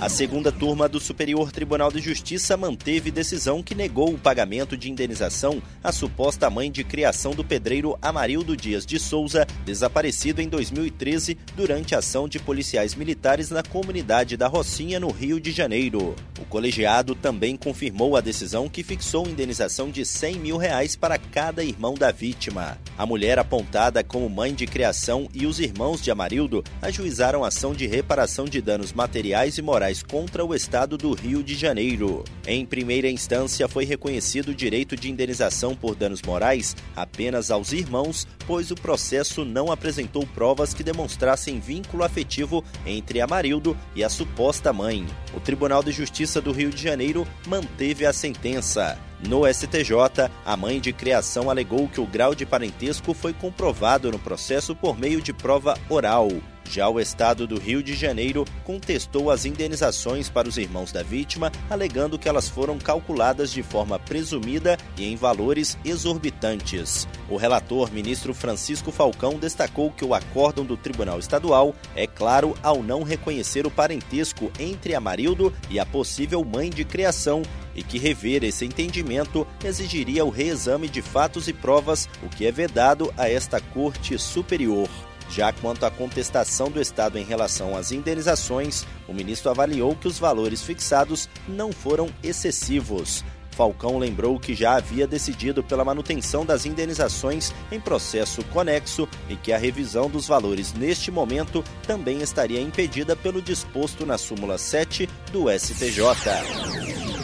A segunda turma do Superior Tribunal de Justiça manteve decisão que negou o pagamento de indenização à suposta mãe de criação do pedreiro Amarildo Dias de Souza, desaparecido em 2013 durante ação de policiais militares na comunidade da Rocinha, no Rio de Janeiro. O colegiado também confirmou a decisão que fixou indenização de 100 mil reais para cada irmão da vítima. A mulher apontada como mãe de criação e os irmãos de Amarildo ajuizaram ação de reparação de danos materiais e morais contra o Estado do Rio de Janeiro. Em primeira instância, foi reconhecido o direito de indenização por danos morais apenas aos irmãos, pois o processo não apresentou provas que demonstrassem vínculo afetivo entre Amarildo e a suposta mãe. O Tribunal de Justiça do Rio de Janeiro manteve a sentença. No STJ, a mãe de criação alegou que o grau de parentesco foi comprovado no processo por meio de prova oral. Já o Estado do Rio de Janeiro contestou as indenizações para os irmãos da vítima, alegando que elas foram calculadas de forma presumida e em valores exorbitantes. O relator, ministro Francisco Falcão, destacou que o acórdão do Tribunal Estadual é claro ao não reconhecer o parentesco entre Amarildo e a possível mãe de criação e que rever esse entendimento exigiria o reexame de fatos e provas, o que é vedado a esta Corte Superior. Já quanto à contestação do Estado em relação às indenizações, o ministro avaliou que os valores fixados não foram excessivos. Falcão lembrou que já havia decidido pela manutenção das indenizações em processo conexo e que a revisão dos valores neste momento também estaria impedida pelo disposto na súmula 7 do STJ.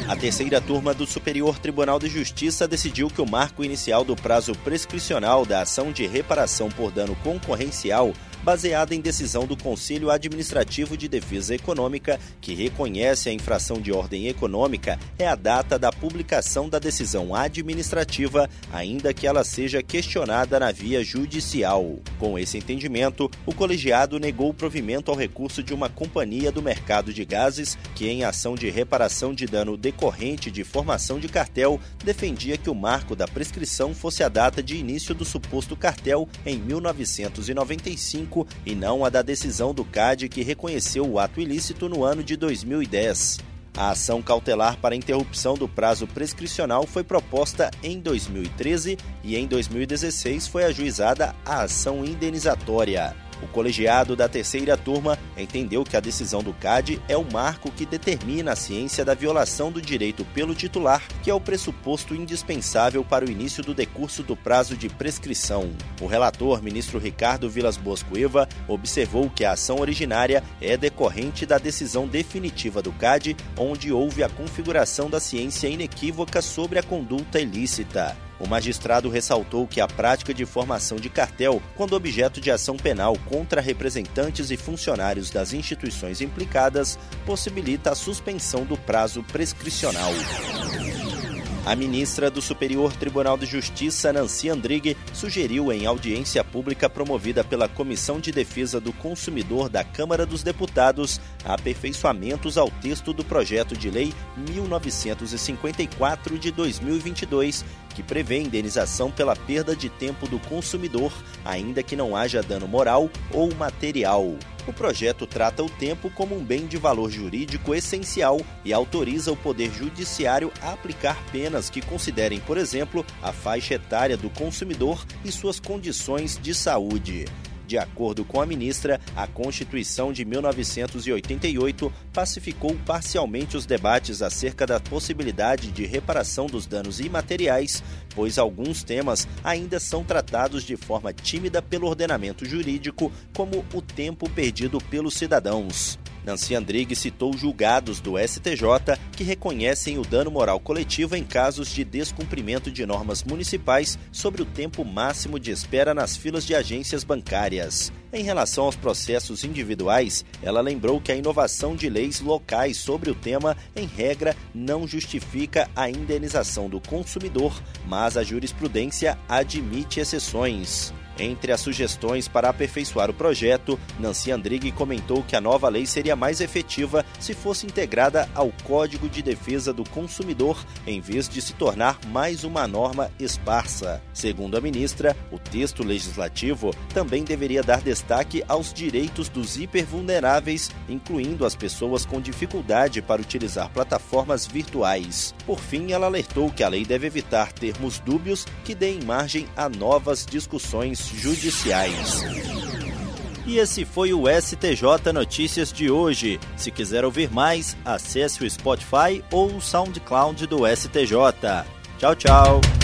A terceira turma do Superior Tribunal de Justiça decidiu que o marco inicial do prazo prescricional da ação de reparação por dano concorrencial baseada em decisão do Conselho Administrativo de Defesa Econômica, que reconhece a infração de ordem econômica, é a data da publicação da decisão administrativa, ainda que ela seja questionada na via judicial. Com esse entendimento, o colegiado negou o provimento ao recurso de uma companhia do mercado de gases que, em ação de reparação de dano decorrente de formação de cartel, defendia que o marco da prescrição fosse a data de início do suposto cartel em 1995 e não a da decisão do CAD que reconheceu o ato ilícito no ano de 2010. A ação cautelar para interrupção do prazo prescricional foi proposta em 2013 e em 2016 foi ajuizada a ação indenizatória. O colegiado da terceira turma entendeu que a decisão do CAD é o marco que determina a ciência da violação do direito pelo titular, que é o pressuposto indispensável para o início do decurso do prazo de prescrição. O relator, ministro Ricardo Vilas Boas Cueva, observou que a ação originária é decorrente da decisão definitiva do CAD, onde houve a configuração da ciência inequívoca sobre a conduta ilícita. O magistrado ressaltou que a prática de formação de cartel, quando objeto de ação penal contra representantes e funcionários das instituições implicadas, possibilita a suspensão do prazo prescricional. A ministra do Superior Tribunal de Justiça, Nancy Andrighi, sugeriu em audiência pública promovida pela Comissão de Defesa do Consumidor da Câmara dos Deputados aperfeiçoamentos ao texto do projeto de lei 1954 de 2022, que prevê indenização pela perda de tempo do consumidor, ainda que não haja dano moral ou material. O projeto trata o tempo como um bem de valor jurídico essencial e autoriza o Poder Judiciário a aplicar penas que considerem, por exemplo, a faixa etária do consumidor e suas condições de saúde. De acordo com a ministra, a Constituição de 1988 pacificou parcialmente os debates acerca da possibilidade de reparação dos danos imateriais, pois alguns temas ainda são tratados de forma tímida pelo ordenamento jurídico, como o tempo perdido pelos cidadãos. Nancy Andrighi citou julgados do STJ que reconhecem o dano moral coletivo em casos de descumprimento de normas municipais sobre o tempo máximo de espera nas filas de agências bancárias. Em relação aos processos individuais, ela lembrou que a inovação de leis locais sobre o tema, em regra, não justifica a indenização do consumidor, mas a jurisprudência admite exceções. Entre as sugestões para aperfeiçoar o projeto, Nancy Andrighi comentou que a nova lei seria mais efetiva se fosse integrada ao Código de Defesa do Consumidor, em vez de se tornar mais uma norma esparsa. Segundo a ministra, o texto legislativo também deveria dar destaque aos direitos dos hipervulneráveis, incluindo as pessoas com dificuldade para utilizar plataformas virtuais. Por fim, ela alertou que a lei deve evitar termos dúbios que deem margem a novas discussões judiciais. E esse foi o STJ Notícias de hoje. Se quiser ouvir mais, acesse o Spotify ou o SoundCloud do STJ. Tchau, tchau.